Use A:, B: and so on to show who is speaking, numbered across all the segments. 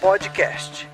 A: Podcast.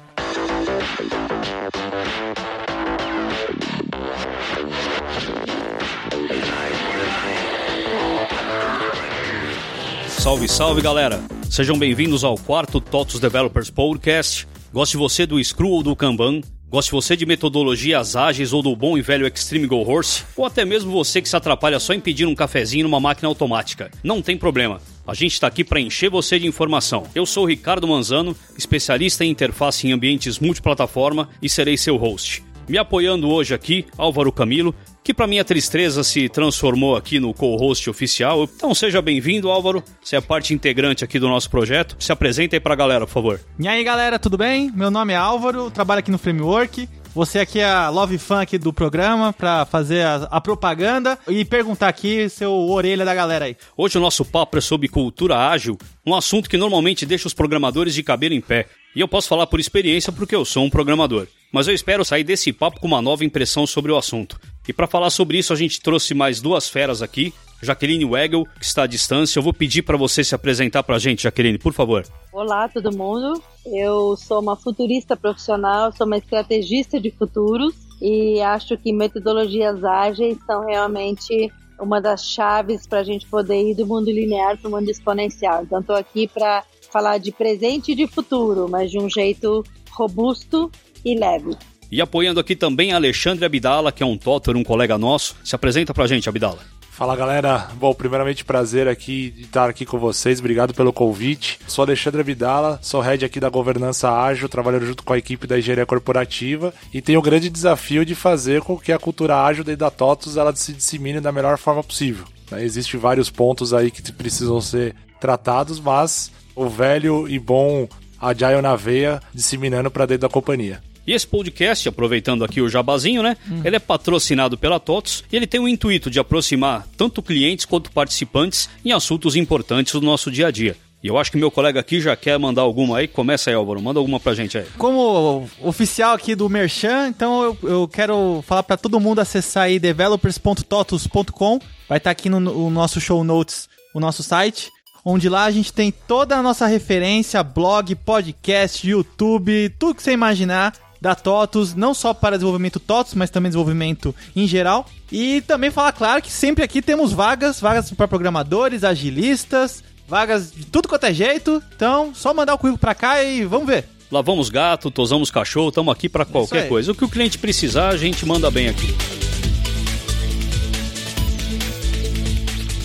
B: Salve, salve galera! Sejam bem-vindos ao quarto TOTOS Developers Podcast. Goste você do Screw ou do Kanban? Goste você de metodologias ágeis ou do bom e velho Extreme Go Horse? Ou até mesmo você que se atrapalha só em pedir um cafezinho numa máquina automática? Não tem problema. A gente está aqui para encher você de informação. Eu sou Ricardo Manzano, especialista em interface em ambientes multiplataforma e serei seu host. Me apoiando hoje aqui, Álvaro Camilo, que para minha tristeza se transformou aqui no co-host oficial. Então seja bem-vindo, Álvaro. Você é parte integrante aqui do nosso projeto. Se apresenta aí pra galera, por favor.
C: E aí, galera, tudo bem? Meu nome é Álvaro, trabalho aqui no Framework. Você aqui é a Love Fan aqui do programa para fazer a, a, propaganda e perguntar aqui seu orelha da galera aí.
B: Hoje o nosso papo é sobre cultura ágil, um assunto que normalmente deixa os programadores de cabelo em pé. E eu posso falar por experiência porque eu sou um programador. Mas eu espero sair desse papo com uma nova impressão sobre o assunto. E para falar sobre isso, a gente trouxe mais duas feras aqui. Jaqueline Wegel, que está à distância. Eu vou pedir para você se apresentar para a gente, Jaqueline, por favor.
D: Olá, todo mundo. Eu sou uma futurista profissional, sou uma estrategista de futuros e acho que metodologias ágeis são realmente uma das chaves para a gente poder ir do mundo linear para o mundo exponencial. Então, estou aqui para falar de presente e de futuro, mas de um jeito robusto e leve.
B: E apoiando aqui também Alexandre Abdala, que é um Totter, um colega nosso. Se apresenta pra gente, Abdala.
E: Fala galera, bom, primeiramente prazer aqui de estar aqui com vocês, obrigado pelo convite. Sou Alexandre Abdala, sou head aqui da governança ágil, trabalhando junto com a equipe da engenharia corporativa e tenho o grande desafio de fazer com que a cultura ágil da TOTUS ela se dissemine da melhor forma possível. Né? Existem vários pontos aí que precisam ser tratados, mas o velho e bom Agile na veia disseminando para dentro da companhia.
B: E esse podcast, aproveitando aqui o jabazinho, né? Hum. Ele é patrocinado pela TOTS e ele tem o intuito de aproximar tanto clientes quanto participantes em assuntos importantes do nosso dia a dia. E eu acho que meu colega aqui já quer mandar alguma aí. Começa aí, Álvaro. Manda alguma pra gente aí.
C: Como oficial aqui do Merchan, então eu, eu quero falar para todo mundo acessar aí developers.totus.com. Vai estar tá aqui no, no nosso show notes o nosso site onde lá a gente tem toda a nossa referência, blog, podcast, YouTube, tudo que você imaginar da TOTUS, não só para desenvolvimento TOTUS, mas também desenvolvimento em geral. E também falar, claro, que sempre aqui temos vagas, vagas para programadores, agilistas, vagas de tudo quanto é jeito. Então, só mandar o currículo para cá e vamos ver.
B: Lavamos gato, tosamos cachorro, estamos aqui para qualquer coisa. O que o cliente precisar, a gente manda bem aqui.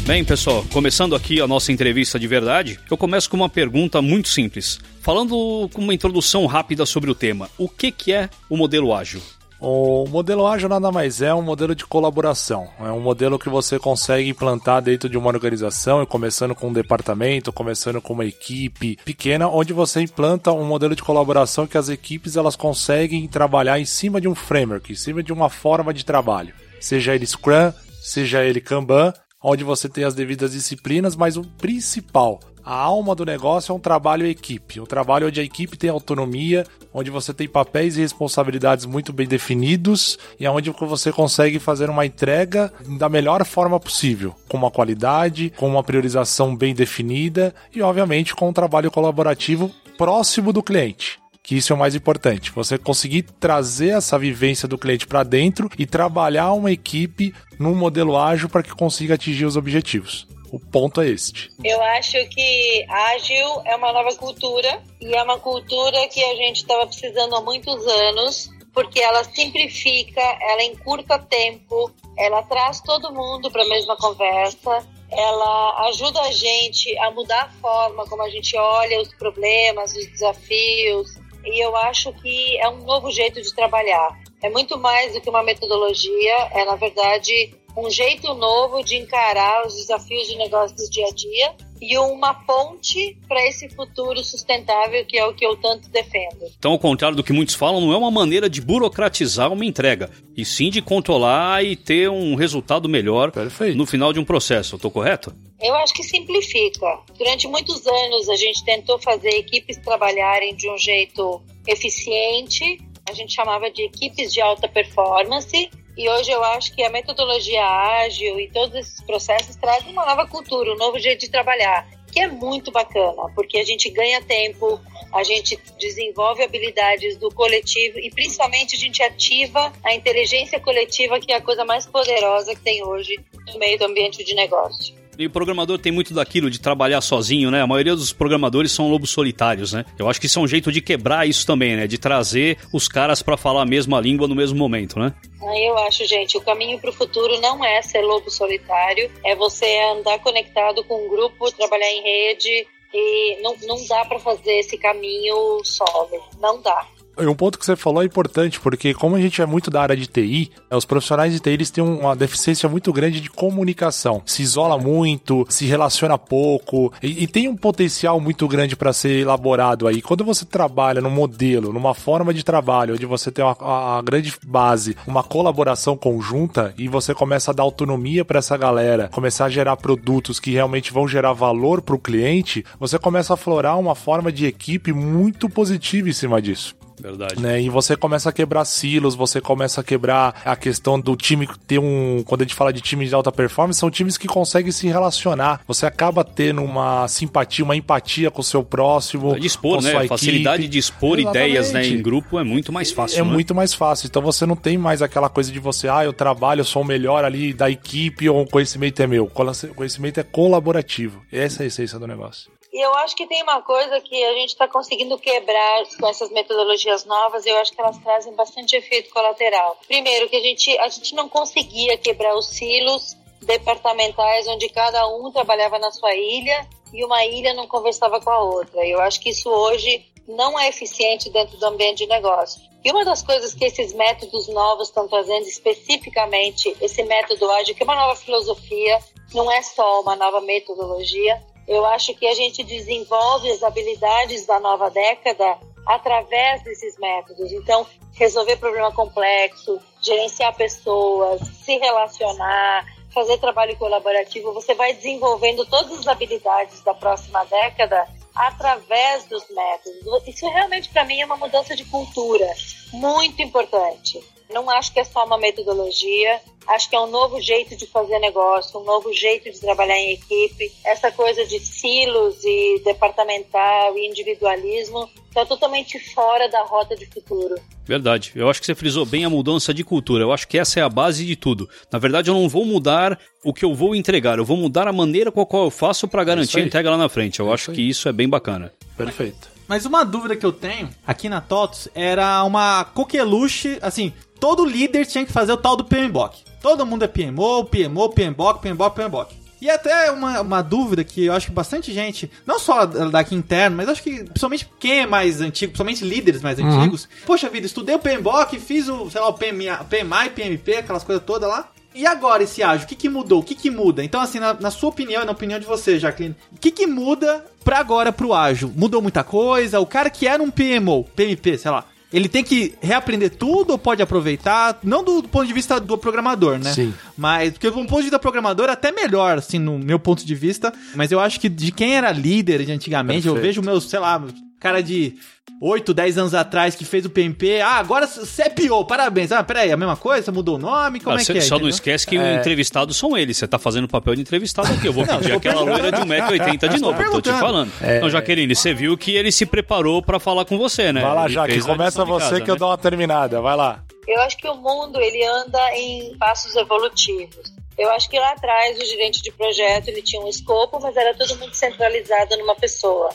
B: Bem, pessoal, começando aqui a nossa entrevista de verdade, eu começo com uma pergunta muito simples. Falando com uma introdução rápida sobre o tema, o que, que é o modelo ágil?
E: O modelo ágil nada mais é um modelo de colaboração. É um modelo que você consegue implantar dentro de uma organização, começando com um departamento, começando com uma equipe pequena, onde você implanta um modelo de colaboração que as equipes elas conseguem trabalhar em cima de um framework, em cima de uma forma de trabalho. Seja ele Scrum, seja ele Kanban, onde você tem as devidas disciplinas, mas o principal, a alma do negócio é um trabalho equipe, um trabalho onde a equipe tem autonomia, onde você tem papéis e responsabilidades muito bem definidos e onde você consegue fazer uma entrega da melhor forma possível, com uma qualidade, com uma priorização bem definida e, obviamente, com um trabalho colaborativo próximo do cliente que isso é o mais importante. Você conseguir trazer essa vivência do cliente para dentro e trabalhar uma equipe num modelo ágil para que consiga atingir os objetivos. O ponto é este.
D: Eu acho que ágil é uma nova cultura e é uma cultura que a gente estava precisando há muitos anos, porque ela simplifica, ela encurta tempo, ela traz todo mundo para a mesma conversa, ela ajuda a gente a mudar a forma como a gente olha os problemas, os desafios, e eu acho que é um novo jeito de trabalhar. É muito mais do que uma metodologia, é na verdade um jeito novo de encarar os desafios de negócio do dia a dia e uma ponte para esse futuro sustentável que é o que eu tanto defendo.
B: Então, ao contrário do que muitos falam, não é uma maneira de burocratizar uma entrega, e sim de controlar e ter um resultado melhor Perfeito. no final de um processo. Estou correto?
D: Eu acho que simplifica. Durante muitos anos a gente tentou fazer equipes trabalharem de um jeito eficiente, a gente chamava de equipes de alta performance, e hoje eu acho que a metodologia ágil e todos esses processos trazem uma nova cultura, um novo jeito de trabalhar, que é muito bacana, porque a gente ganha tempo, a gente desenvolve habilidades do coletivo e principalmente a gente ativa a inteligência coletiva, que é a coisa mais poderosa que tem hoje no meio do ambiente de negócio.
B: E o programador tem muito daquilo de trabalhar sozinho, né? A maioria dos programadores são lobos solitários, né? Eu acho que isso é um jeito de quebrar isso também, né? De trazer os caras para falar a mesma língua no mesmo momento, né?
D: Eu acho, gente, o caminho para o futuro não é ser lobo solitário, é você andar conectado com um grupo, trabalhar em rede, e não, não dá para fazer esse caminho solo, não dá.
E: E um ponto que você falou é importante, porque como a gente é muito da área de TI, é, os profissionais de TI eles têm uma deficiência muito grande de comunicação. Se isola muito, se relaciona pouco e, e tem um potencial muito grande para ser elaborado aí. Quando você trabalha num modelo, numa forma de trabalho, onde você tem uma, grande base, uma colaboração conjunta e você começa a dar autonomia para essa galera, começar a gerar produtos que realmente vão gerar valor para o cliente, você começa a florar uma forma de equipe muito positiva em cima disso.
B: Verdade.
E: Né? E você começa a quebrar silos, você começa a quebrar a questão do time ter um. Quando a gente fala de times de alta performance, são times que conseguem se relacionar. Você acaba tendo uma simpatia, uma empatia com o seu próximo.
B: É dispor, né? A facilidade de expor Exatamente. ideias né, em grupo é muito mais fácil.
E: É
B: né?
E: muito mais fácil. Então você não tem mais aquela coisa de você, ah, eu trabalho, eu sou o melhor ali da equipe ou o conhecimento é meu. O conhecimento é colaborativo. Essa é a essência do negócio.
D: E eu acho que tem uma coisa que a gente está conseguindo quebrar com essas metodologias novas, eu acho que elas trazem bastante efeito colateral. Primeiro, que a gente, a gente não conseguia quebrar os silos departamentais onde cada um trabalhava na sua ilha e uma ilha não conversava com a outra. Eu acho que isso hoje não é eficiente dentro do ambiente de negócio. E uma das coisas que esses métodos novos estão trazendo, especificamente esse método ágil, que é uma nova filosofia, não é só uma nova metodologia, eu acho que a gente desenvolve as habilidades da nova década através desses métodos. Então, resolver problema complexo, gerenciar pessoas, se relacionar, fazer trabalho colaborativo, você vai desenvolvendo todas as habilidades da próxima década através dos métodos. Isso realmente para mim é uma mudança de cultura muito importante. Não acho que é só uma metodologia, acho que é um novo jeito de fazer negócio, um novo jeito de trabalhar em equipe. Essa coisa de silos e departamental e individualismo está totalmente fora da rota de futuro.
B: Verdade. Eu acho que você frisou bem a mudança de cultura. Eu acho que essa é a base de tudo. Na verdade, eu não vou mudar o que eu vou entregar, eu vou mudar a maneira com a qual eu faço para garantir a entrega lá na frente. Eu é acho que isso é bem bacana.
E: Perfeito.
C: Mas uma dúvida que eu tenho aqui na TOTS era uma coqueluche, assim, todo líder tinha que fazer o tal do PMBOK. Todo mundo é PMO, PMO, PMBOK, PMBOK, PMBOK. E até uma, uma dúvida que eu acho que bastante gente, não só daqui interno, mas acho que principalmente quem é mais antigo, principalmente líderes mais uhum. antigos. Poxa vida, estudei o PMBOK, fiz o, sei lá, o PMI, PMI, PMP, aquelas coisas todas lá. E agora esse ágil, o que, que mudou? O que, que muda? Então, assim, na, na sua opinião e na opinião de você, Jacqueline, o que, que muda pra agora pro ágil? Mudou muita coisa? O cara que era um PMO, PMP, sei lá, ele tem que reaprender tudo ou pode aproveitar? Não do, ponto de vista do programador, né?
E: Sim.
C: Mas, porque do ponto de vista do programador, é até melhor, assim, no meu ponto de vista. Mas eu acho que de quem era líder de antigamente, Perfeito. eu vejo meus, sei lá, cara de 8, 10 anos atrás que fez o PMP. Ah, agora você é parabéns. Ah, peraí, a mesma coisa? Você mudou o nome? Como ah, é que é?
B: Só não esquece que é... entrevistados são eles. Você tá fazendo o papel de entrevistado aqui. Eu vou pedir aquela loira de 1,80m de novo, eu tô te falando. É... Então, Jaqueline, você viu que ele se preparou para falar com você, né?
E: Vai lá, Jaque, começa você casa, que né? eu dou uma terminada. Vai lá.
D: Eu acho que o mundo, ele anda em passos evolutivos. Eu acho que lá atrás o gerente de projeto ele tinha um escopo, mas era tudo muito centralizado numa pessoa.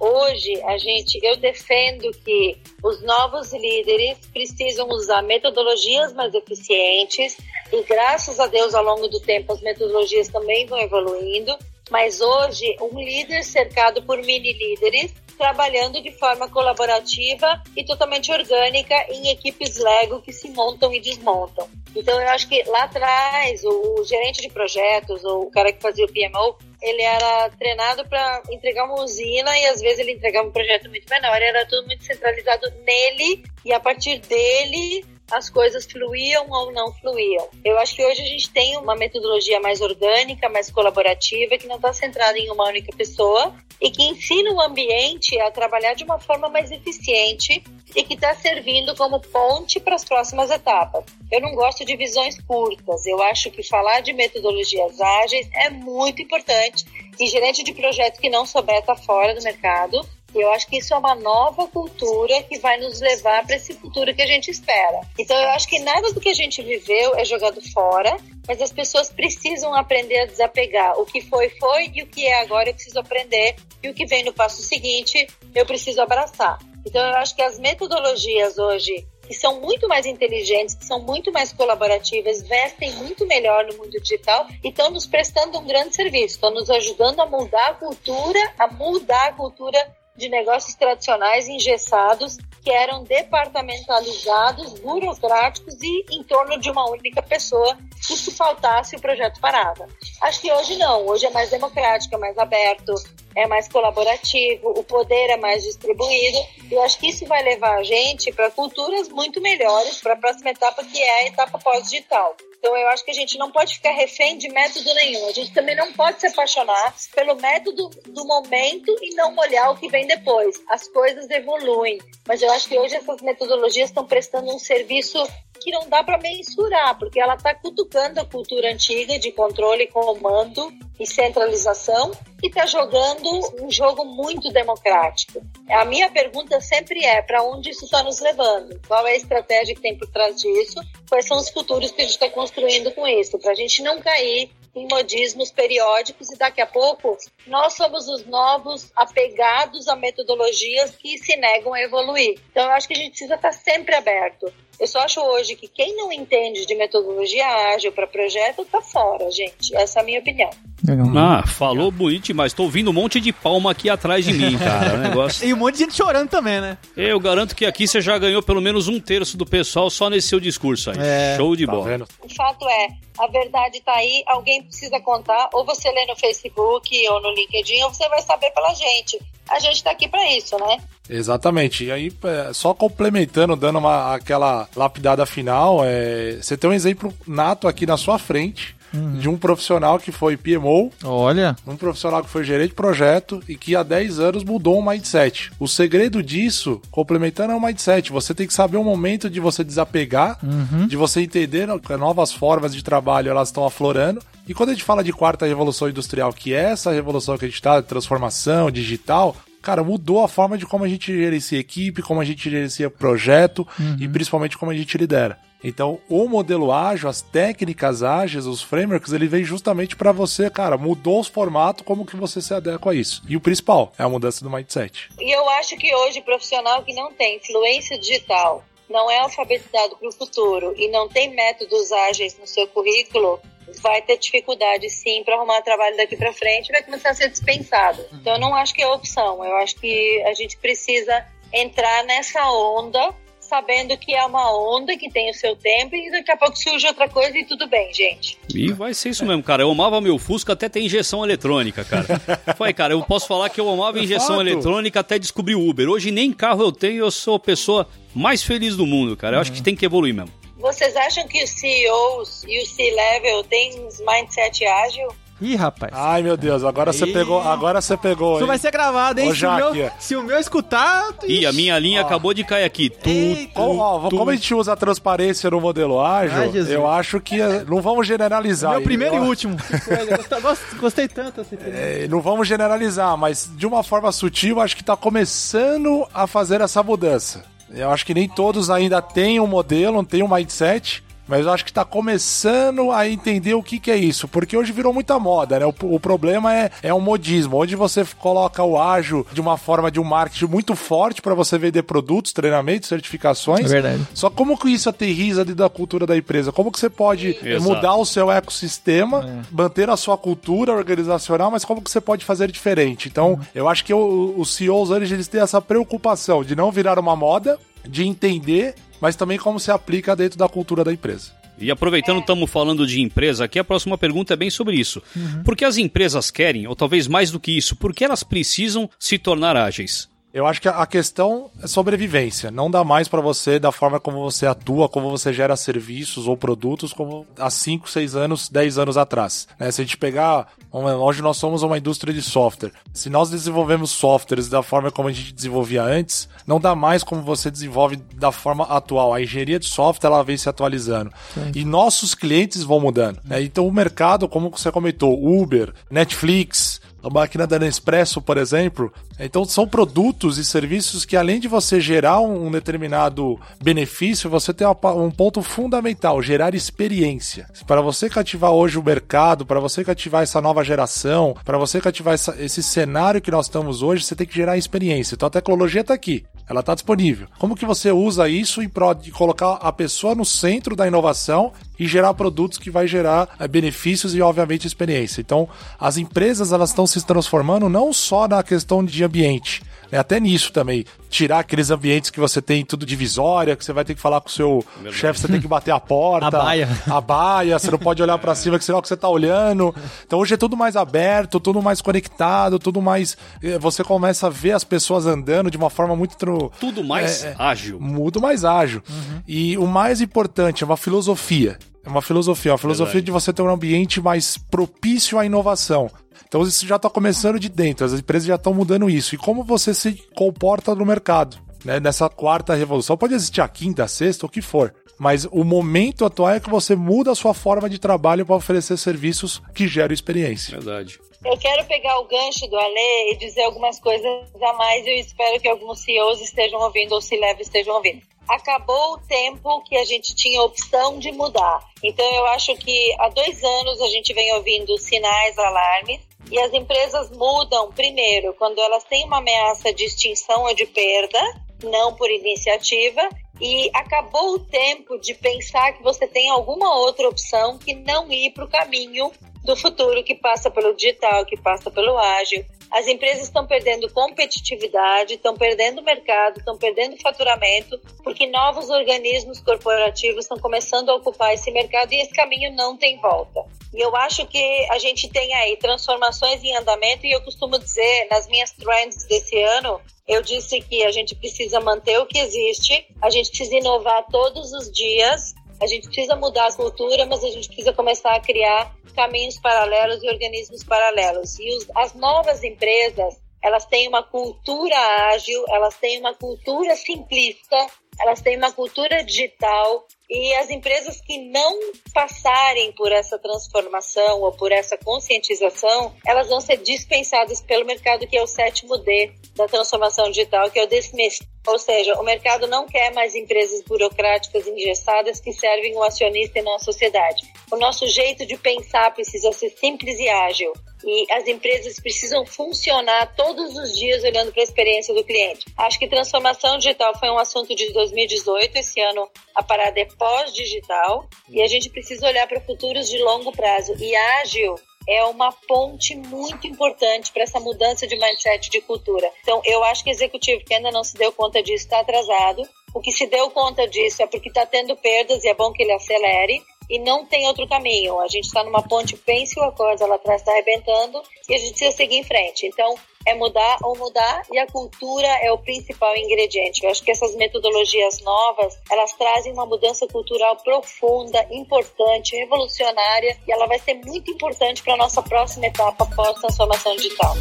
D: Hoje, a gente, eu defendo que os novos líderes precisam usar metodologias mais eficientes e graças a Deus ao longo do tempo as metodologias também vão evoluindo, mas hoje um líder cercado por mini líderes trabalhando de forma colaborativa e totalmente orgânica em equipes Lego que se montam e desmontam. Então eu acho que lá atrás o, gerente de projetos ou o cara que fazia o PMO ele era treinado para entregar uma usina e às vezes ele entregava um projeto muito menor. Era tudo muito centralizado nele e a partir dele as coisas fluíam ou não fluíam. Eu acho que hoje a gente tem uma metodologia mais orgânica, mais colaborativa, que não está centrada em uma única pessoa e que ensina o ambiente a trabalhar de uma forma mais eficiente e que está servindo como ponte para as próximas etapas. Eu não gosto de visões curtas. Eu acho que falar de metodologias ágeis é muito importante e gerente de projeto que não souber está fora do mercado eu acho que isso é uma nova cultura que vai nos levar para esse futuro que a gente espera. Então eu acho que nada do que a gente viveu é jogado fora, mas as pessoas precisam aprender a desapegar. O que foi, foi, e o que é agora eu preciso aprender, e o que vem no passo seguinte eu preciso abraçar. Então eu acho que as metodologias hoje que são muito mais inteligentes, que são muito mais colaborativas, vestem muito melhor no mundo digital e estão nos prestando um grande serviço, estão nos ajudando a mudar a cultura, a mudar a cultura de negócios tradicionais engessados que eram departamentalizados, burocráticos e em torno de uma única pessoa se faltasse o projeto parava. Acho que hoje não, hoje é mais democrático, é mais aberto, é mais colaborativo, o poder é mais distribuído. E eu acho que isso vai levar a gente para culturas muito melhores para a próxima etapa, que é a etapa pós-digital. Então eu acho que a gente não pode ficar refém de método nenhum. A gente também não pode se apaixonar pelo método do momento e não olhar o que vem depois. As coisas evoluem, mas eu acho que hoje essas metodologias estão prestando um serviço que não dá para mensurar, porque ela está cutucando a cultura antiga de controle, comando e centralização e está jogando um jogo muito democrático. A minha pergunta sempre é para onde isso está nos levando? Qual é a estratégia que tem por trás disso? Quais são os futuros que a gente está construindo com isso? Para a gente não cair em modismos periódicos e daqui a pouco nós somos os novos apegados a metodologias que se negam a evoluir. Então eu acho que a gente precisa estar sempre aberto. Eu só acho hoje que quem não entende de metodologia ágil para projeto tá fora, gente. Essa é a minha opinião.
B: Legal. Ah, falou bonito demais. Tô ouvindo um monte de palma aqui atrás de mim, cara. O negócio...
C: e um monte de gente chorando também, né?
B: Eu garanto que aqui você já ganhou pelo menos um terço do pessoal só nesse seu discurso aí. É, Show de tá bola. Vendo?
D: O fato é, a verdade tá aí, alguém precisa contar, ou você lê no Facebook ou no LinkedIn, ou você vai saber pela gente. A gente tá aqui para isso, né?
E: Exatamente. E aí, é, só complementando, dando uma, aquela lapidada final, é, você tem um exemplo nato aqui na sua frente Uhum. de um profissional que foi PMO.
C: Olha.
E: Um profissional que foi gerente de projeto e que há 10 anos mudou o mindset. O segredo disso, complementando, é o mindset. Você tem que saber o momento de você desapegar, uhum. de você entender que novas formas de trabalho elas estão aflorando. E quando a gente fala de quarta revolução industrial, que é essa revolução que a gente está, transformação digital, cara, mudou a forma de como a gente gerencia equipe, como a gente gerencia projeto uhum. e principalmente como a gente lidera. Então, o modelo ágil, as técnicas ágeis, os frameworks, ele vem justamente para você, cara, mudou os formatos, como que você se adequa a isso. E o principal é a mudança do mindset.
D: E eu acho que hoje, profissional que não tem influência digital, não é alfabetizado para o futuro e não tem métodos ágeis no seu currículo, vai ter dificuldade sim para arrumar trabalho daqui para frente, vai começar a ser dispensado. Então eu não acho que é opção, eu acho que a gente precisa entrar nessa onda sabendo que é uma onda que tem o seu tempo e daqui a pouco surge outra coisa e tudo bem, gente.
B: E vai ser isso mesmo, cara. Eu amava meu Fusca até ter injeção eletrônica, cara. Foi, cara, eu posso falar que eu amava injeção Fato. eletrônica até descobrir o Uber. Hoje nem carro eu tenho, eu sou a pessoa mais feliz do mundo, cara. Eu uhum. acho que tem que evoluir mesmo.
D: Vocês acham que os CEOs e o C-Level têm mindset ágil?
C: Ih, rapaz.
E: Ai, meu Deus, agora você pegou. Agora você pegou.
C: Isso vai ser gravado, hein? Ô, se, o meu, se o meu escutar.
B: Ih, a minha linha ó. acabou de cair aqui. Tu,
E: como, ó, como a gente usa a transparência no modelo ágil, Ai, eu acho que é, não vamos generalizar.
C: Meu primeiro e último. gostei, gostei tanto assim.
E: É, não vamos generalizar, mas de uma forma sutil, acho que está começando a fazer essa mudança. Eu acho que nem todos ainda têm um modelo, têm um mindset mas eu acho que está começando a entender o que, que é isso, porque hoje virou muita moda, né? O, o problema é, é um modismo, onde você coloca o ágil de uma forma de um marketing muito forte para você vender produtos, treinamentos, certificações. É
C: verdade.
E: Só como que isso aterriza dentro da cultura da empresa? Como que você pode Exato. mudar o seu ecossistema, é. manter a sua cultura organizacional, mas como que você pode fazer diferente? Então, uhum. eu acho que os CEOs hoje eles têm essa preocupação de não virar uma moda, de entender mas também como se aplica dentro da cultura da empresa.
B: E aproveitando, estamos falando de empresa aqui, a próxima pergunta é bem sobre isso. Uhum. Por que as empresas querem, ou talvez mais do que isso, por que elas precisam se tornar ágeis?
E: Eu acho que a questão é sobrevivência. Não dá mais para você, da forma como você atua, como você gera serviços ou produtos, como há 5, 6 anos, 10 anos atrás. Né? Se a gente pegar. Hoje nós somos uma indústria de software. Se nós desenvolvemos softwares da forma como a gente desenvolvia antes, não dá mais como você desenvolve da forma atual. A engenharia de software ela vem se atualizando. Sim. E nossos clientes vão mudando. Né? Então o mercado, como você comentou, Uber, Netflix, a máquina da Nespresso, por exemplo. Então são produtos e serviços que além de você gerar um determinado benefício, você tem um ponto fundamental, gerar experiência. Para você cativar hoje o mercado, para você cativar essa nova geração, para você cativar essa, esse cenário que nós estamos hoje, você tem que gerar experiência. Então a tecnologia está aqui, ela está disponível. Como que você usa isso em prol de colocar a pessoa no centro da inovação e gerar produtos que vai gerar é, benefícios e obviamente experiência. Então, as empresas elas estão se transformando não só na questão de ambiente, né? Até nisso também. Tirar aqueles ambientes que você tem tudo divisória, que você vai ter que falar com o seu chefe, você tem que bater a porta.
C: a baia.
E: A baia, você não pode olhar para cima, que senão que você tá olhando. Então hoje é tudo mais aberto, tudo mais conectado, tudo mais. Eh, você começa a ver as pessoas andando de uma forma muito.
B: Tudo mais é, é ágil.
E: Muito mais ágil. Uhum. E o mais importante é uma filosofia. É uma filosofia, uma filosofia Verdade. de você ter um ambiente mais propício à inovação. Então isso já está começando de dentro, as empresas já estão mudando isso. E como você se comporta no mercado? Né? Nessa quarta revolução, pode existir a quinta, a sexta, o que for. Mas o momento atual é que você muda a sua forma de trabalho para oferecer serviços que geram experiência.
B: Verdade.
D: Eu quero pegar o gancho do Ale e dizer algumas coisas a mais eu espero que alguns CEOs estejam ouvindo ou C-Level estejam ouvindo acabou o tempo que a gente tinha opção de mudar. Então, eu acho que há dois anos a gente vem ouvindo sinais, alarmes, e as empresas mudam, primeiro, quando elas têm uma ameaça de extinção ou de perda, não por iniciativa, e acabou o tempo de pensar que você tem alguma outra opção que não ir para o caminho do futuro que passa pelo digital, que passa pelo ágil, as empresas estão perdendo competitividade, estão perdendo mercado, estão perdendo faturamento, porque novos organismos corporativos estão começando a ocupar esse mercado e esse caminho não tem volta. E eu acho que a gente tem aí transformações em andamento e eu costumo dizer nas minhas trends desse ano, eu disse que a gente precisa manter o que existe, a gente precisa inovar todos os dias, a gente precisa mudar a cultura, mas a gente precisa começar a criar caminhos paralelos e organismos paralelos. E os, as novas empresas, elas têm uma cultura ágil, elas têm uma cultura simplista, elas têm uma cultura digital e as empresas que não passarem por essa transformação ou por essa conscientização, elas vão ser dispensadas pelo mercado que é o sétimo D da transformação digital, que é o dismiss. Ou seja, o mercado não quer mais empresas burocráticas engessadas que servem o acionista e não a sociedade. O nosso jeito de pensar precisa ser simples e ágil. E as empresas precisam funcionar todos os dias olhando para a experiência do cliente. Acho que transformação digital foi um assunto de 2018. Esse ano a parada é pós-digital e a gente precisa olhar para futuros de longo prazo. E ágil é uma ponte muito importante para essa mudança de mindset de cultura. Então, eu acho que executivo que ainda não se deu conta disso está atrasado. O que se deu conta disso é porque está tendo perdas e é bom que ele acelere e não tem outro caminho. A gente está numa ponte, pense a coisa lá atrás está arrebentando e a gente precisa seguir em frente. Então, é mudar ou mudar e a cultura é o principal ingrediente. Eu acho que essas metodologias novas, elas trazem uma mudança cultural profunda, importante, revolucionária e ela vai ser muito importante para a nossa próxima etapa pós-transformação digital.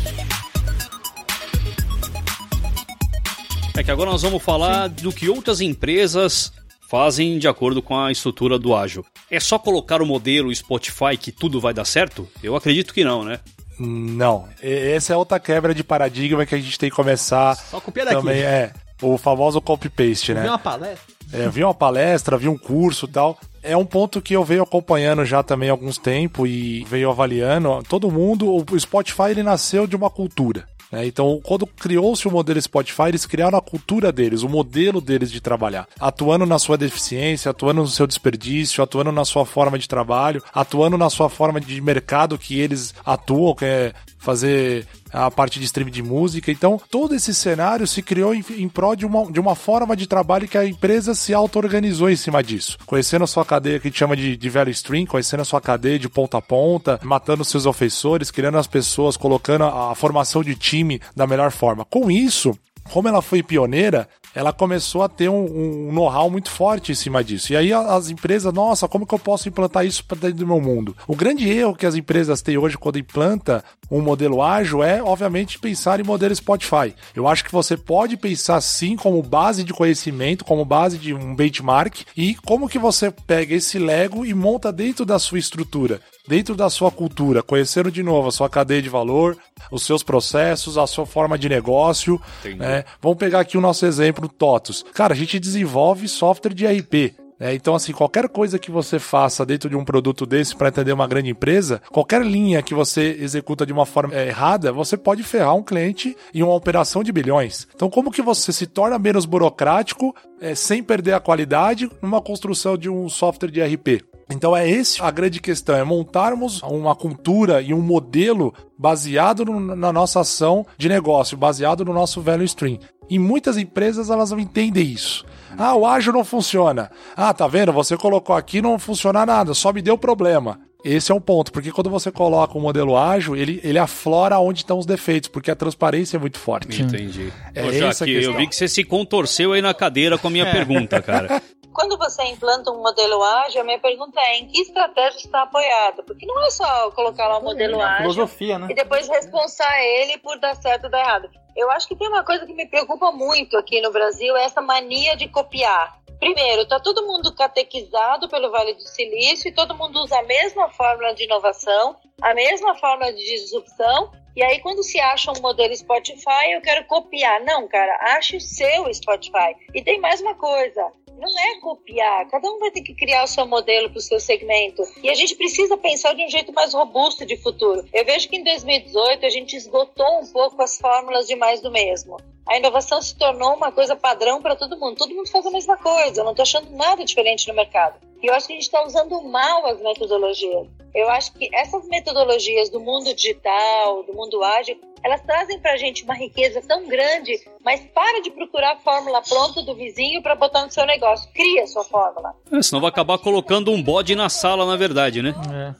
B: É que agora nós vamos falar Sim. do que outras empresas fazem de acordo com a estrutura do ágil. É só colocar o modelo Spotify que tudo vai dar certo? Eu acredito que não, né?
E: Não. Essa é outra quebra de paradigma que a gente tem que começar.
C: Só copiar daqui.
E: Também é. O famoso copy-paste, né?
C: Vi uma palestra.
E: É, vi uma palestra, vi um curso e tal. É um ponto que eu venho acompanhando já também há alguns tempos e venho avaliando. Todo mundo, o Spotify ele nasceu de uma cultura. Né? Então, quando criou-se o modelo Spotify, eles criaram a cultura deles, o modelo deles de trabalhar, atuando na sua deficiência, atuando no seu desperdício, atuando na sua forma de trabalho, atuando na sua forma de mercado que eles atuam, que é fazer a parte de streaming de música. Então, todo esse cenário se criou em, em prol de uma, de uma forma de trabalho que a empresa se auto-organizou em cima disso. Conhecendo a sua cadeia que a gente chama de, de value stream, conhecendo a sua cadeia de ponta a ponta, matando seus ofensores, criando as pessoas, colocando a, a formação de time da melhor forma. Com isso, como ela foi pioneira, ela começou a ter um, um know-how muito forte em cima disso. E aí as empresas, nossa, como que eu posso implantar isso para dentro do meu mundo? O grande erro que as empresas têm hoje quando implanta um modelo ágil é, obviamente, pensar em modelo Spotify. Eu acho que você pode pensar sim como base de conhecimento, como base de um benchmark e como que você pega esse Lego e monta dentro da sua estrutura. Dentro da sua cultura, conhecendo de novo a sua cadeia de valor, os seus processos, a sua forma de negócio. Né? Vamos pegar aqui o nosso exemplo, TOTOS. Cara, a gente desenvolve software de RP. É, então, assim, qualquer coisa que você faça dentro de um produto desse para atender uma grande empresa, qualquer linha que você executa de uma forma é, errada, você pode ferrar um cliente em uma operação de bilhões. Então, como que você se torna menos burocrático é, sem perder a qualidade numa construção de um software de RP? Então é esse a grande questão, é montarmos uma cultura e um modelo baseado no, na nossa ação de negócio, baseado no nosso value stream. E muitas empresas elas não entendem isso. Ah, o ágil não funciona. Ah, tá vendo? Você colocou aqui não funciona nada, só me deu problema. Esse é um ponto, porque quando você coloca um modelo ágil, ele, ele aflora onde estão os defeitos, porque a transparência é muito forte.
B: Entendi.
E: É
B: Ô, Jaque, eu vi que você se contorceu aí na cadeira com a minha pergunta, cara.
D: Quando você implanta um modelo ágil, a minha pergunta é em que estratégia está apoiado? Porque não é só colocar lá um modelo ágil
C: Filosofia, né?
D: e depois responsar ele por dar certo ou dar errado. Eu acho que tem uma coisa que me preocupa muito aqui no Brasil, é essa mania de copiar. Primeiro, está todo mundo catequizado pelo Vale do Silício e todo mundo usa a mesma fórmula de inovação, a mesma fórmula de disrupção. E aí, quando se acha um modelo Spotify, eu quero copiar. Não, cara, ache o seu Spotify. E tem mais uma coisa: não é copiar, cada um vai ter que criar o seu modelo para o seu segmento. E a gente precisa pensar de um jeito mais robusto de futuro. Eu vejo que em 2018 a gente esgotou um pouco as fórmulas de mais do mesmo. A inovação se tornou uma coisa padrão para todo mundo. Todo mundo faz a mesma coisa. Eu não estou achando nada diferente no mercado. E eu acho que a gente está usando mal as metodologias. Eu acho que essas metodologias do mundo digital, do mundo ágil, elas trazem para a gente uma riqueza tão grande, mas para de procurar a fórmula pronta do vizinho para botar no seu negócio. Cria a sua fórmula.
B: É, senão vai acabar colocando um bode na sala, na verdade, né?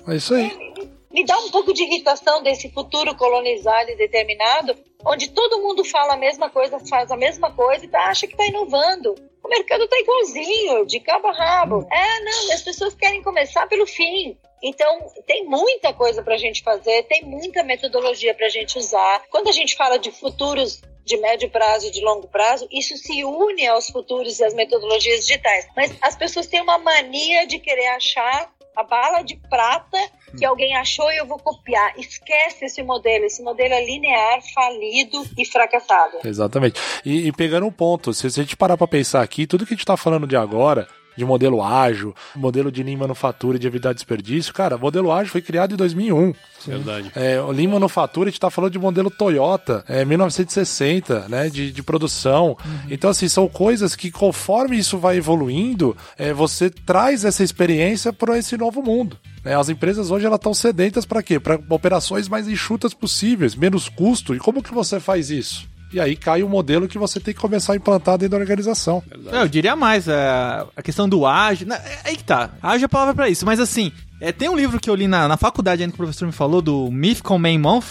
E: É isso aí.
D: Me dá um pouco de irritação desse futuro colonizado e determinado, onde todo mundo fala a mesma coisa, faz a mesma coisa e tá- acha que está inovando. O mercado está igualzinho, de cabo a rabo. É, não, as pessoas querem começar pelo fim. Então, tem muita coisa para a gente fazer, tem muita metodologia para a gente usar. Quando a gente fala de futuros de médio prazo e de longo prazo, isso se une aos futuros e às metodologias digitais. Mas as pessoas têm uma mania de querer achar a bala de prata que alguém achou e eu vou copiar. Esquece esse modelo. Esse modelo é linear, falido e fracassado.
E: Exatamente. E, e pegando um ponto, se a gente parar para pensar aqui, tudo que a gente tá falando de agora, de modelo ágil, modelo de Lean Manufatura e de evitar desperdício, cara, modelo ágil foi criado em 2001.
B: Verdade.
E: É, o Lean Manufatura, a gente tá falando de modelo Toyota, é, 1960, né, de, de produção. Então, assim, são coisas que conforme isso vai evoluindo, é, você traz essa experiência para esse novo mundo. né? As empresas hoje elas estão sedentas para quê? Para operações mais enxutas possíveis, menos custo. E como que você faz isso? E aí cai o modelo que você tem que começar a implantar dentro da organização.
C: Não, eu diria mais, é, a questão do ágil. na- é aí que tá. Ágil é a palavra pra isso, mas assim, é, tem um livro que eu li na, na faculdade ainda que o professor me falou, do Mythical Man Month.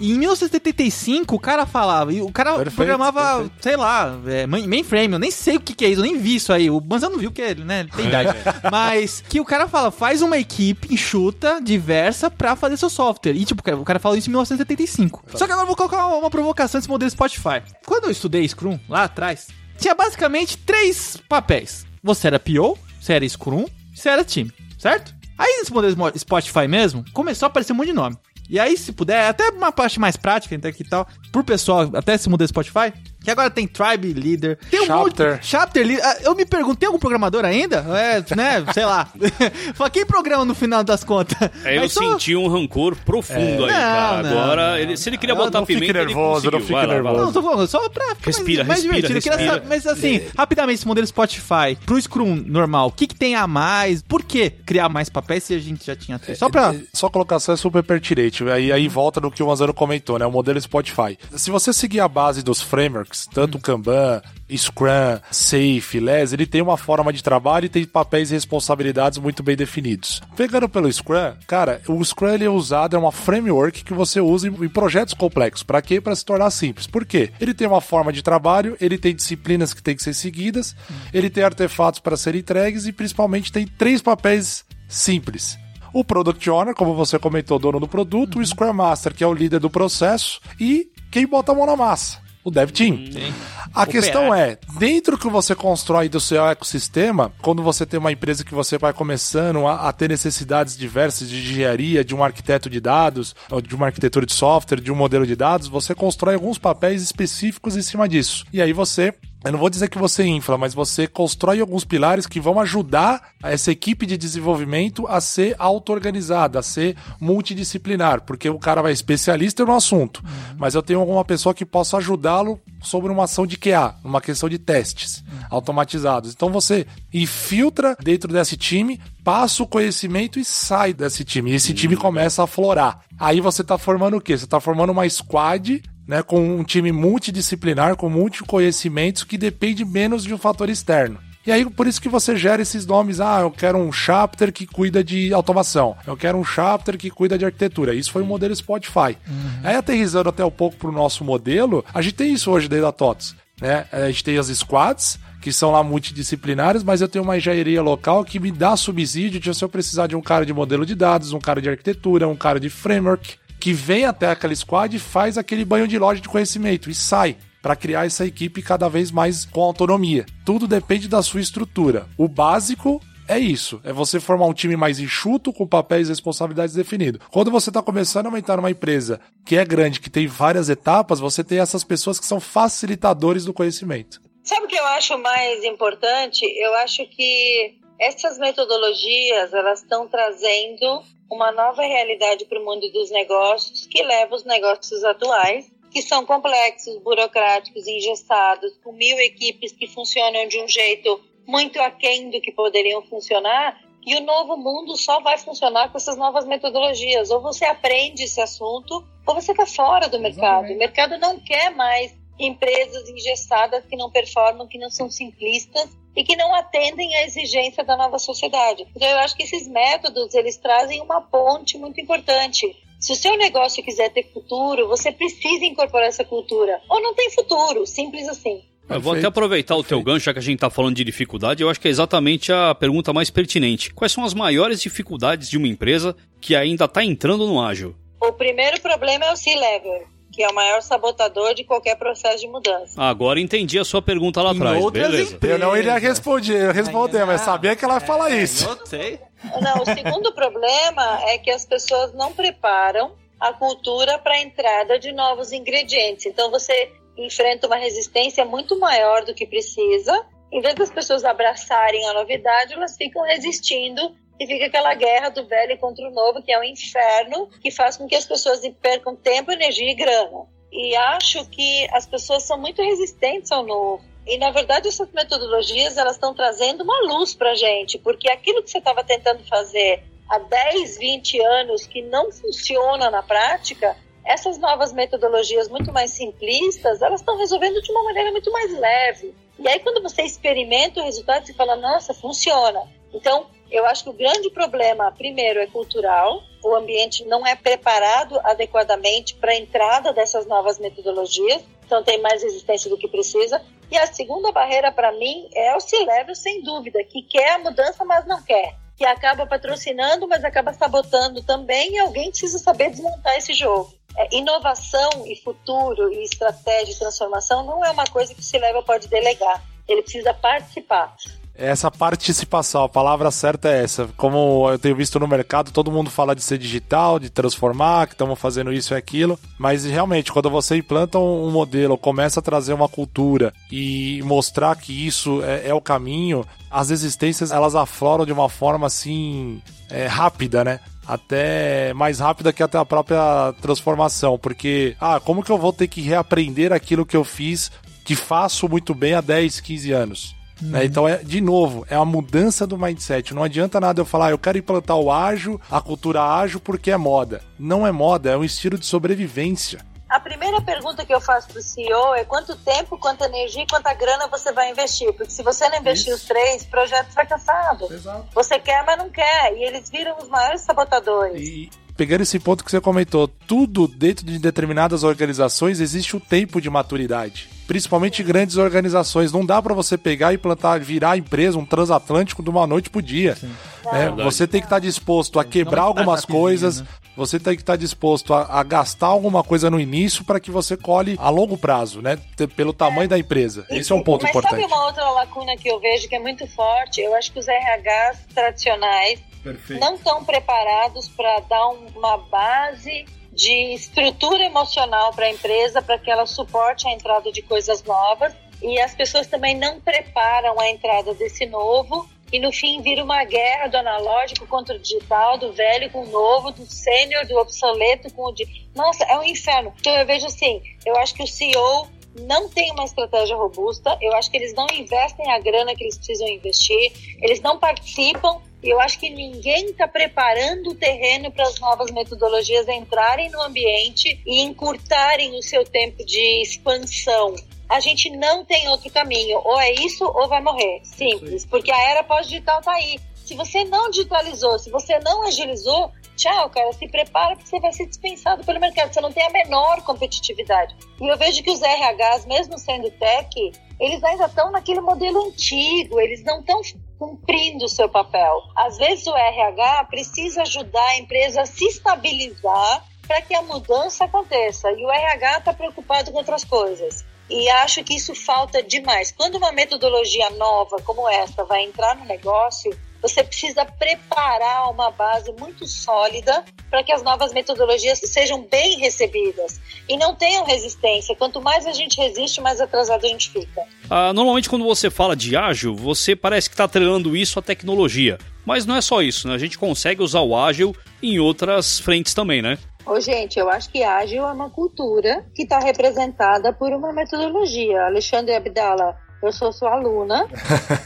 C: E em 1975 o cara falava, e o cara
E: Perfeito,
C: programava,
E: perfeito.
C: sei lá, é, main- mainframe, eu nem sei o que, que é isso, eu nem vi isso aí. O Manzano não viu que ele, né, ele tem idade. Mas que o cara fala, faz uma equipe enxuta, diversa, pra fazer seu software. E tipo, o cara falou isso em 1975. Só que agora eu vou colocar uma, uma provocação desse modelo Spotify. Quando eu estudei Scrum, lá atrás, tinha basicamente três papéis. Você era PO, você era Scrum, você era time, certo? Aí nesse modelo mo- Spotify mesmo, começou a aparecer um monte de nome. E aí, se puder, até uma parte mais prática, então aqui e tal, pro pessoal, até esse modelo Spotify, que agora tem Tribe Leader, tem um
E: Chapter.
C: monte Chapter Leader. Ah, Eu me pergunto, tem algum programador ainda? É, né, sei lá. Fala, quem programa no final das contas?
B: É, eu
C: Mas só-
B: senti um rancor profundo aí,
C: Não,
B: cara.
C: não,
B: Agora,
C: não.
B: ele- se ele queria botar
E: não fique
B: pimenta,
E: nervoso,
B: ele
E: não fique nervoso.
C: Não, tô falando, só pra ficar
B: Respira,
C: mais, mais
B: respira,
C: divertido. Queria
B: respira.
C: saber, mas assim, rapidamente, esse modelo Spotify pro Scrum normal, o que, que tem a mais? Por que criar mais papéis se a gente já tinha três? Só pra.
E: É, Sua colocação é super pertinente. Aí, aí volta no que o Manzano comentou, né? O modelo Spotify. Se você seguir a base dos frameworks, tanto o Kanban, Scrum, Safe, LES, ele tem uma forma de trabalho e tem papéis e responsabilidades muito bem definidos. Pegando pelo Scrum, cara, o Scrum ele é usado, é uma framework que você usa em, projetos complexos. Para quê? Para se tornar simples. Por quê? Ele tem uma forma de trabalho, ele tem disciplinas que têm que ser seguidas, ele tem artefatos para serem entregues e principalmente tem três papéis simples. O Product Owner, como você comentou, dono do produto, o Scrum Master, que é o líder do processo, e quem bota a mão na massa. O dev team.
C: Sim.
E: A questão é, dentro que você constrói do seu ecossistema, quando você tem uma empresa que você vai começando a, a ter necessidades diversas de engenharia, de um arquiteto de dados, de uma arquitetura de software, de um modelo de dados, você constrói alguns papéis específicos em cima disso. E aí você eu não vou dizer que você infla, mas você constrói alguns pilares que vão ajudar essa equipe de desenvolvimento a ser auto-organizada, a ser multidisciplinar, porque o cara vai especialista no assunto, uhum. mas eu tenho alguma pessoa que possa ajudá-lo sobre uma ação de QA, uma questão de testes uhum. automatizados. Então você infiltra dentro desse time, passa o conhecimento e sai desse time. E esse time uhum. começa a florar. Aí você está formando o quê? Você está formando uma squad né, com um time multidisciplinar, com multiconhecimentos que depende menos de um fator externo. E aí, por isso que você gera esses nomes. Ah, eu quero um chapter que cuida de automação. Eu quero um chapter que cuida de arquitetura. Isso foi o modelo Spotify. Uhum. Aí, aterrizando até um pouco para o nosso modelo, a gente tem isso hoje dentro da TOTS. Né? A gente tem as squads, que são lá multidisciplinares, mas eu tenho uma engenharia local que me dá subsídio de se eu precisar de um cara de modelo de dados, um cara de arquitetura, um cara de framework que vem até aquela squad e faz aquele banho de loja de conhecimento e sai para criar essa equipe cada vez mais com autonomia. Tudo depende da sua estrutura. O básico é isso, é você formar um time mais enxuto com papéis e responsabilidades definidos. Quando você está começando a aumentar uma empresa que é grande, que tem várias etapas, você tem essas pessoas que são facilitadores do conhecimento.
D: Sabe o que eu acho mais importante? Eu acho que essas metodologias elas estão trazendo uma nova realidade para o mundo dos negócios que leva os negócios atuais, que são complexos, burocráticos, engessados, com mil equipes que funcionam de um jeito muito aquém do que poderiam funcionar. E o novo mundo só vai funcionar com essas novas metodologias. Ou você aprende esse assunto, ou você está fora do mercado. Exatamente. O mercado não quer mais empresas engessadas que não performam, que não são simplistas e que não atendem à exigência da nova sociedade. Então eu acho que esses métodos eles trazem uma ponte muito importante. Se o seu negócio quiser ter futuro, você precisa incorporar essa cultura. Ou não tem futuro, simples assim.
B: Eu vou até aproveitar Perfeito. o teu gancho, já que a gente está falando de dificuldade, eu acho que é exatamente a pergunta mais pertinente. Quais são as maiores dificuldades de uma empresa que ainda está entrando no ágil?
D: O primeiro problema é o C-Level que é o maior sabotador de qualquer processo de mudança.
B: Agora entendi a sua pergunta lá atrás, beleza.
E: Empresas. Eu não iria responder, responder, mas sabia que ela ia falar é, isso. Eu.
D: Não, o segundo problema é que as pessoas não preparam a cultura para a entrada de novos ingredientes. Então você enfrenta uma resistência muito maior do que precisa. Em vez das pessoas abraçarem a novidade, elas ficam resistindo e fica aquela guerra do velho contra o novo, que é um inferno, que faz com que as pessoas percam tempo, energia e grana. E acho que as pessoas são muito resistentes ao novo. E na verdade essas metodologias elas estão trazendo uma luz para gente, porque aquilo que você estava tentando fazer há 10, 20 anos que não funciona na prática, essas novas metodologias muito mais simplistas, elas estão resolvendo de uma maneira muito mais leve. E aí quando você experimenta o resultado, você fala, nossa, funciona. Então, eu acho que o grande problema, primeiro, é cultural. O ambiente não é preparado adequadamente para a entrada dessas novas metodologias, então tem mais resistência do que precisa. E a segunda barreira, para mim, é o C-Level, sem dúvida, que quer a mudança, mas não quer. Que acaba patrocinando, mas acaba sabotando também, e alguém precisa saber desmontar esse jogo. É, inovação e futuro e estratégia e transformação não é uma coisa que o C-Level pode delegar. Ele precisa participar
E: essa participação, a palavra certa é essa. Como eu tenho visto no mercado, todo mundo fala de ser digital, de transformar, que estamos fazendo isso e aquilo, mas realmente, quando você implanta um modelo, começa a trazer uma cultura e mostrar que isso é, é o caminho, as existências elas afloram de uma forma assim é, rápida, né? até mais rápida que até a própria transformação, porque ah, como que eu vou ter que reaprender aquilo que eu fiz que faço muito bem há 10, 15 anos? Uhum. Né? Então, é, de novo, é a mudança do mindset. Não adianta nada eu falar, eu quero implantar o ágil, a cultura ágil, porque é moda. Não é moda, é um estilo de sobrevivência.
D: A primeira pergunta que eu faço para o CEO é quanto tempo, quanta energia e quanta grana você vai investir. Porque se você não investir Isso. os três, projeto fracassado. Exato. Você quer, mas não quer. E eles viram os maiores sabotadores.
E: E pegando esse ponto que você comentou, tudo dentro de determinadas organizações existe um tempo de maturidade principalmente grandes organizações. Não dá para você pegar e plantar, virar a empresa, um transatlântico de uma noite pro dia. É, você tem que estar tá disposto a quebrar algumas coisas, né? você tem que estar disposto a, a gastar alguma coisa no início para que você colhe a longo prazo, né? Pelo tamanho é. da empresa. Esse é um ponto
D: Mas
E: importante.
D: Sabe uma outra lacuna que eu vejo que é muito forte? Eu acho que os RHs tradicionais Perfeito. não estão preparados para dar uma base de estrutura emocional para a empresa para que ela suporte a entrada de coisas novas. E as pessoas também não preparam a entrada desse novo. E no fim vira uma guerra do analógico contra o digital, do velho com o novo, do sênior, do obsoleto com o de... Nossa, é um inferno. Então eu vejo assim, eu acho que o CEO não tem uma estratégia robusta, eu acho que eles não investem a grana que eles precisam investir, eles não participam e eu acho que ninguém está preparando o terreno para as novas metodologias entrarem no ambiente e encurtarem o seu tempo de expansão. A gente não tem outro caminho. Ou é isso ou vai morrer. Simples. Porque a era pós-digital está aí. Se você não digitalizou, se você não agilizou, tchau, cara, se prepara porque você vai ser dispensado pelo mercado. Você não tem a menor competitividade. E eu vejo que os RHs, mesmo sendo tech, eles ainda estão naquele modelo antigo, eles não estão cumprindo o seu papel. Às vezes o RH precisa ajudar a empresa a se estabilizar para que a mudança aconteça. E o RH está preocupado com outras coisas. E acho que isso falta demais. Quando uma metodologia nova como essa vai entrar no negócio, você precisa preparar uma base muito sólida para que as novas metodologias sejam bem recebidas e não tenham resistência. Quanto mais a gente resiste, mais atrasado a gente fica.
B: Ah, normalmente, quando você fala de ágil, você parece que está treinando isso à tecnologia. Mas não é só isso, né? A gente consegue usar o ágil em outras frentes também, né?
D: Ô, gente, eu acho que ágil é uma cultura que está representada por uma metodologia. Alexandre Abdala eu sou sua aluna.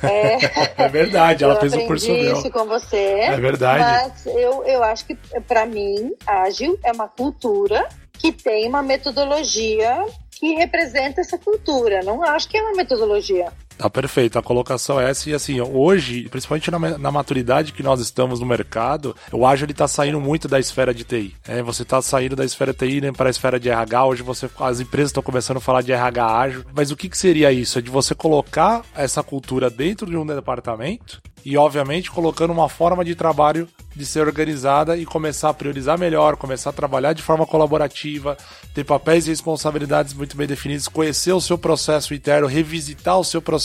E: É, é verdade, ela fez um curso
D: meu. isso com você.
E: É verdade.
D: Mas eu, eu acho que, para mim, ágil é uma cultura que tem uma metodologia que representa essa cultura. Não acho que é uma metodologia.
E: Tá perfeito, a colocação é essa. E assim, hoje, principalmente na, na maturidade que nós estamos no mercado, o ágil ele tá saindo muito da esfera de TI. É, você tá saindo da esfera TI né, para a esfera de RH. Hoje você, as empresas estão começando a falar de RH ágil. Mas o que, que seria isso? É de você colocar essa cultura dentro de um departamento e, obviamente, colocando uma forma de trabalho de ser organizada e começar a priorizar melhor, começar a trabalhar de forma colaborativa, ter papéis e responsabilidades muito bem definidos, conhecer o seu processo interno, revisitar o seu processo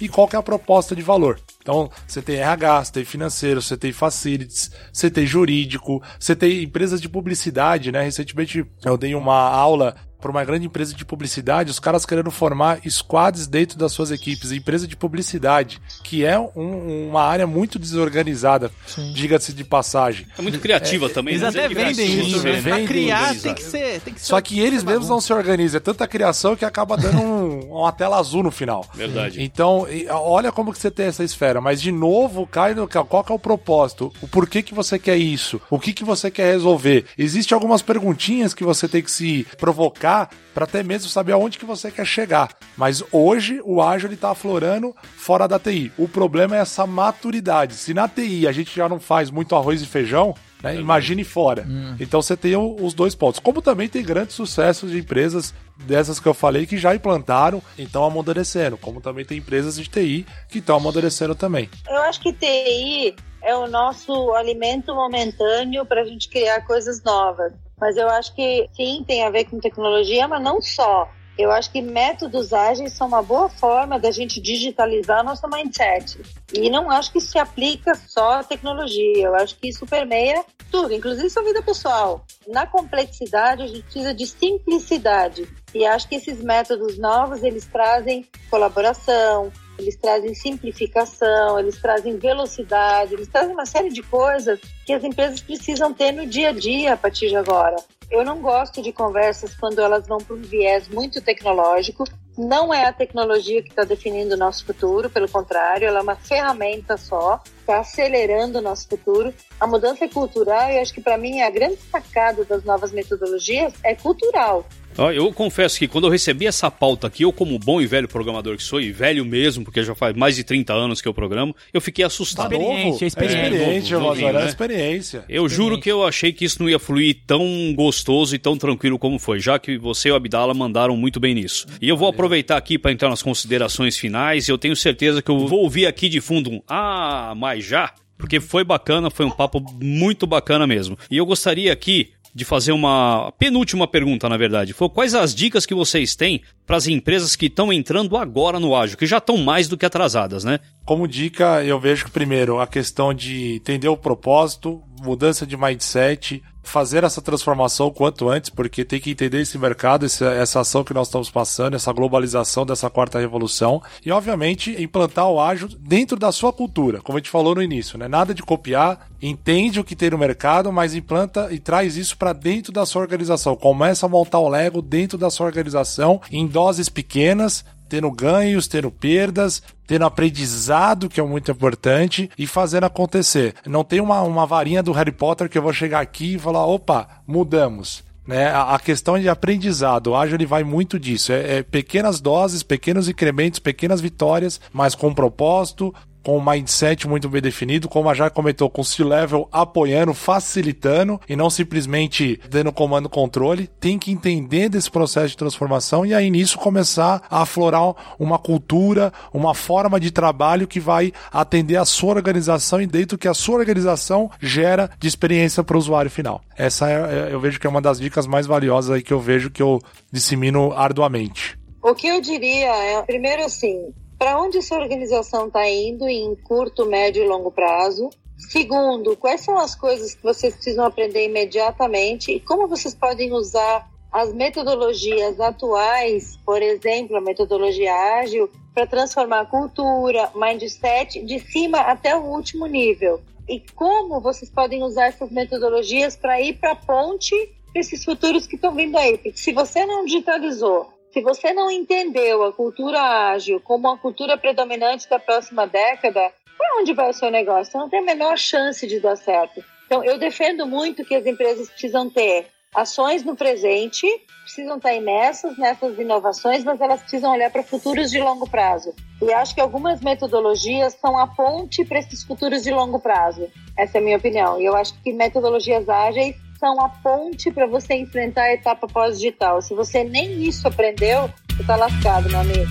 E: e qual é a proposta de valor. Então, você tem RH, você tem financeiro, você tem facilities, você tem jurídico, você tem empresas de publicidade, né? Recentemente eu dei uma aula para uma grande empresa de publicidade, os caras querendo formar squads dentro das suas equipes, empresa de publicidade, que é um, uma área muito desorganizada, diga-se de passagem.
B: É muito criativa é, também.
C: Eles
B: né?
C: até vendem isso, né? Pra criar tem que ser, tem que ser
E: Só que eles mesmos não se organizam, é tanta criação que acaba dando um, uma tela azul no final.
B: Verdade.
E: Então, olha como que você tem essa esfera, mas de novo, cai no qual que é o propósito, o porquê que você quer isso, o que que você quer resolver. Existem algumas perguntinhas que você tem que se provocar para até mesmo saber aonde que você quer chegar. Mas hoje o ágil está aflorando fora da TI. O problema é essa maturidade. Se na TI a gente já não faz muito arroz e feijão, né, imagine fora. Hum. Então você tem os dois pontos. Como também tem grandes sucessos de empresas dessas que eu falei que já implantaram e estão amadurecendo. Como também tem empresas de TI que estão amadurecendo também.
D: Eu acho que TI é o nosso alimento momentâneo para a gente criar coisas novas. Mas eu acho que sim, tem a ver com tecnologia, mas não só. Eu acho que métodos ágeis são uma boa forma da gente digitalizar nosso mindset. E não acho que se aplica só à tecnologia. Eu acho que isso permeia tudo, inclusive sua vida pessoal. Na complexidade, a gente precisa de simplicidade. E acho que esses métodos novos, eles trazem colaboração, eles trazem simplificação, eles trazem velocidade, eles trazem uma série de coisas que as empresas precisam ter no dia a dia a partir de agora. Eu não gosto de conversas quando elas vão para um viés muito tecnológico. Não é a tecnologia que está definindo o nosso futuro, pelo contrário, ela é uma ferramenta só, está acelerando o nosso futuro. A mudança é cultural e acho que para mim a grande sacada das novas metodologias é cultural.
B: Eu confesso que quando eu recebi essa pauta aqui, eu como bom e velho programador que sou, e velho mesmo, porque já faz mais de 30 anos que eu programo, eu fiquei assustado.
C: Experiente, é experiente.
E: É, novo, novinho, né? experiência.
B: Eu juro que eu achei que isso não ia fluir tão gostoso e tão tranquilo como foi, já que você e o Abdala mandaram muito bem nisso. E eu vou aproveitar aqui para entrar nas considerações finais, e eu tenho certeza que eu vou ouvir aqui de fundo um Ah, mas já? porque foi bacana, foi um papo muito bacana mesmo. E eu gostaria aqui de fazer uma penúltima pergunta, na verdade. Foi quais as dicas que vocês têm para as empresas que estão entrando agora no ágil, que já estão mais do que atrasadas, né?
E: Como dica, eu vejo que primeiro a questão de entender o propósito, mudança de mindset, fazer essa transformação quanto antes, porque tem que entender esse mercado, essa, essa ação que nós estamos passando, essa globalização dessa quarta revolução, e obviamente implantar o ágil dentro da sua cultura, como a gente falou no início, né? Nada de copiar, entende o que tem no mercado, mas implanta e traz isso para dentro da sua organização. Começa a montar o Lego dentro da sua organização em doses pequenas, tendo ganhos, tendo perdas, tendo aprendizado, que é muito importante, e fazendo acontecer. Não tem uma, uma varinha do Harry Potter que eu vou chegar aqui e falar, opa, mudamos. Né? A, questão de aprendizado, o ágil ele vai muito disso. É, é pequenas doses, pequenos incrementos, pequenas vitórias, mas com propósito, com um mindset muito bem definido, como a já comentou, com o C-Level apoiando, facilitando e não simplesmente dando comando controle. Tem que entender desse processo de transformação e aí nisso começar a aflorar uma cultura, uma forma de trabalho que vai atender a sua organização e dentro que a sua organização gera de experiência para o usuário final. Essa é, é, eu vejo que é uma das dicas mais valiosas aí que eu vejo que eu dissemino arduamente.
D: O que eu diria é, primeiro assim, para onde sua organização está indo em curto, médio e longo prazo. Segundo, quais são as coisas que vocês precisam aprender imediatamente e como vocês podem usar as metodologias atuais, por exemplo, a metodologia ágil, para transformar a cultura, mindset, de cima até o último nível. E como vocês podem usar essas metodologias para ir para a ponte para esses futuros que estão vindo aí. Porque se você não digitalizou se você não entendeu a cultura ágil como uma cultura predominante da próxima década, para onde vai o seu negócio? Você não tem a menor chance de dar certo. Então, eu defendo muito que as empresas precisam ter ações no presente, precisam estar imersas nessas inovações, mas elas precisam olhar para futuros de longo prazo. E acho que algumas metodologias são a ponte para esses futuros de longo prazo. Essa é a minha opinião. E eu acho que metodologias ágeis são a ponte para você enfrentar a etapa pós-digital. Se você nem isso aprendeu, você está lascado, meu amigo.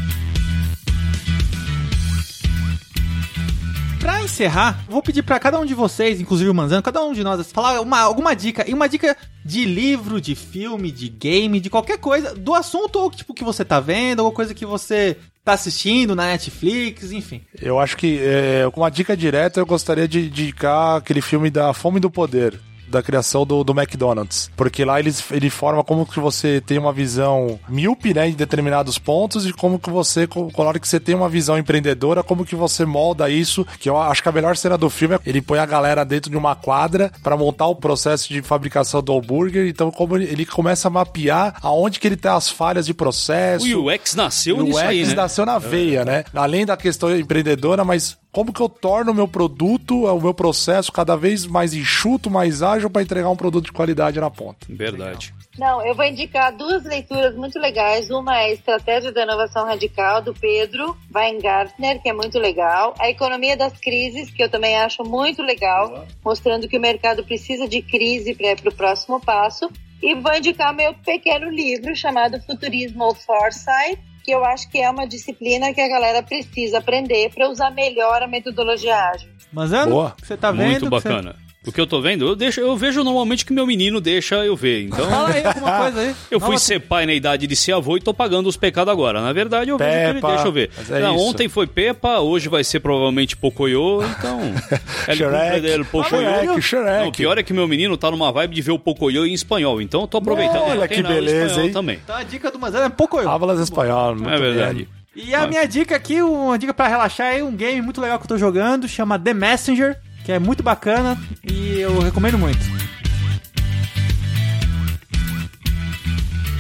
C: Pra encerrar, vou pedir para cada um de vocês, inclusive o Manzano, cada um de nós, falar uma, alguma dica. E uma dica de livro, de filme, de game, de qualquer coisa, do assunto ou tipo que você tá vendo, ou coisa que você tá assistindo na Netflix, enfim.
E: Eu acho que, é, uma dica direta, eu gostaria de indicar aquele filme da Fome do Poder da criação do, do McDonald's. Porque lá eles, ele forma como que você tem uma visão míope, né, em determinados pontos e como que você, com a hora que você tem uma visão empreendedora, como que você molda isso, que eu acho que a melhor cena do filme é ele põe a galera dentro de uma quadra para montar o processo de fabricação do hambúrguer, então como ele, ele, começa a mapear aonde que ele tem as falhas de processo.
B: O UX nasceu o nisso UX aí,
E: né? nasceu na veia, né? Além da questão empreendedora, mas como que eu torno o meu produto, o meu processo cada vez mais enxuto, mais ágil para entregar um produto de qualidade na ponta.
B: Verdade.
D: Não, eu vou indicar duas leituras muito legais. Uma é a Estratégia da Inovação Radical, do Pedro Weingartner, que é muito legal. A Economia das Crises, que eu também acho muito legal, mostrando que o mercado precisa de crise para o próximo passo. E vou indicar meu pequeno livro chamado Futurismo Foresight, que eu acho que é uma disciplina que a galera precisa aprender para usar melhor a metodologia ágil.
C: Mas, Ana, você tá vendo?
B: Muito bacana. O que eu tô vendo, eu, deixo, eu vejo normalmente que meu menino deixa eu ver. Então.
C: Fala aí alguma coisa aí.
B: eu fui ser pai na idade de ser avô e tô pagando os pecados agora. Na verdade, eu Pepa, vejo que ele deixa eu ver. É Não, ontem foi Pepa, hoje vai ser provavelmente Pocoyo, então.
E: Shrek.
B: Pocoyo. Shrek, Não, o pior é que meu menino tá numa vibe de ver o Pocoyo em espanhol. Então eu tô aproveitando.
E: Olha que beleza, hein?
C: Também. Então a dica do Mazano é Pocoyo.
E: Fábulas espanhol, muito
B: É verdade. Bem.
C: E a minha dica aqui, uma dica para relaxar é um game muito legal que eu tô jogando, chama The Messenger que é muito bacana e eu recomendo muito.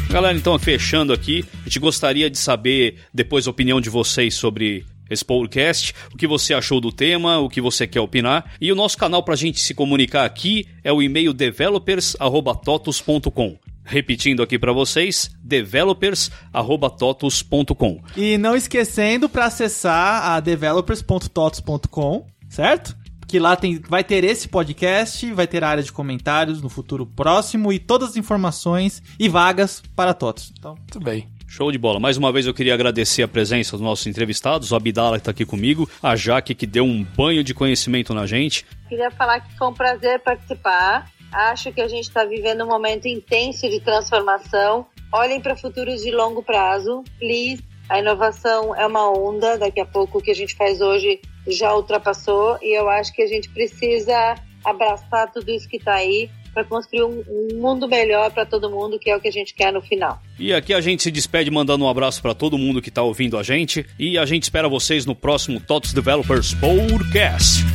B: Galera, então fechando aqui, a gente gostaria de saber depois a opinião de vocês sobre esse podcast, o que você achou do tema, o que você quer opinar. E o nosso canal para a gente se comunicar aqui é o e-mail developers@totos.com. Repetindo aqui para vocês, developers@totos.com.
C: E não esquecendo para acessar a developers.totos.com, certo? Que lá tem, vai ter esse podcast, vai ter a área de comentários no futuro próximo e todas as informações e vagas para todos.
E: Então, tudo bem.
B: Show de bola. Mais uma vez eu queria agradecer a presença dos nossos entrevistados, o Abdala que está aqui comigo, a Jaque que deu um banho de conhecimento na gente.
D: Queria falar que foi um prazer participar. Acho que a gente está vivendo um momento intenso de transformação. Olhem para futuros de longo prazo, please. A inovação é uma onda, daqui a pouco o que a gente faz hoje já ultrapassou e eu acho que a gente precisa abraçar tudo isso que está aí para construir um, um, mundo melhor para todo mundo, que é o que a gente quer no final.
B: E aqui a gente se despede mandando um abraço para todo mundo que está ouvindo a gente e a gente espera vocês no próximo TOTOS Developers Podcast.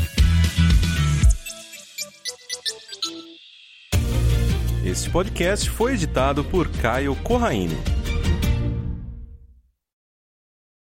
A: Este podcast foi editado por Caio Corraine.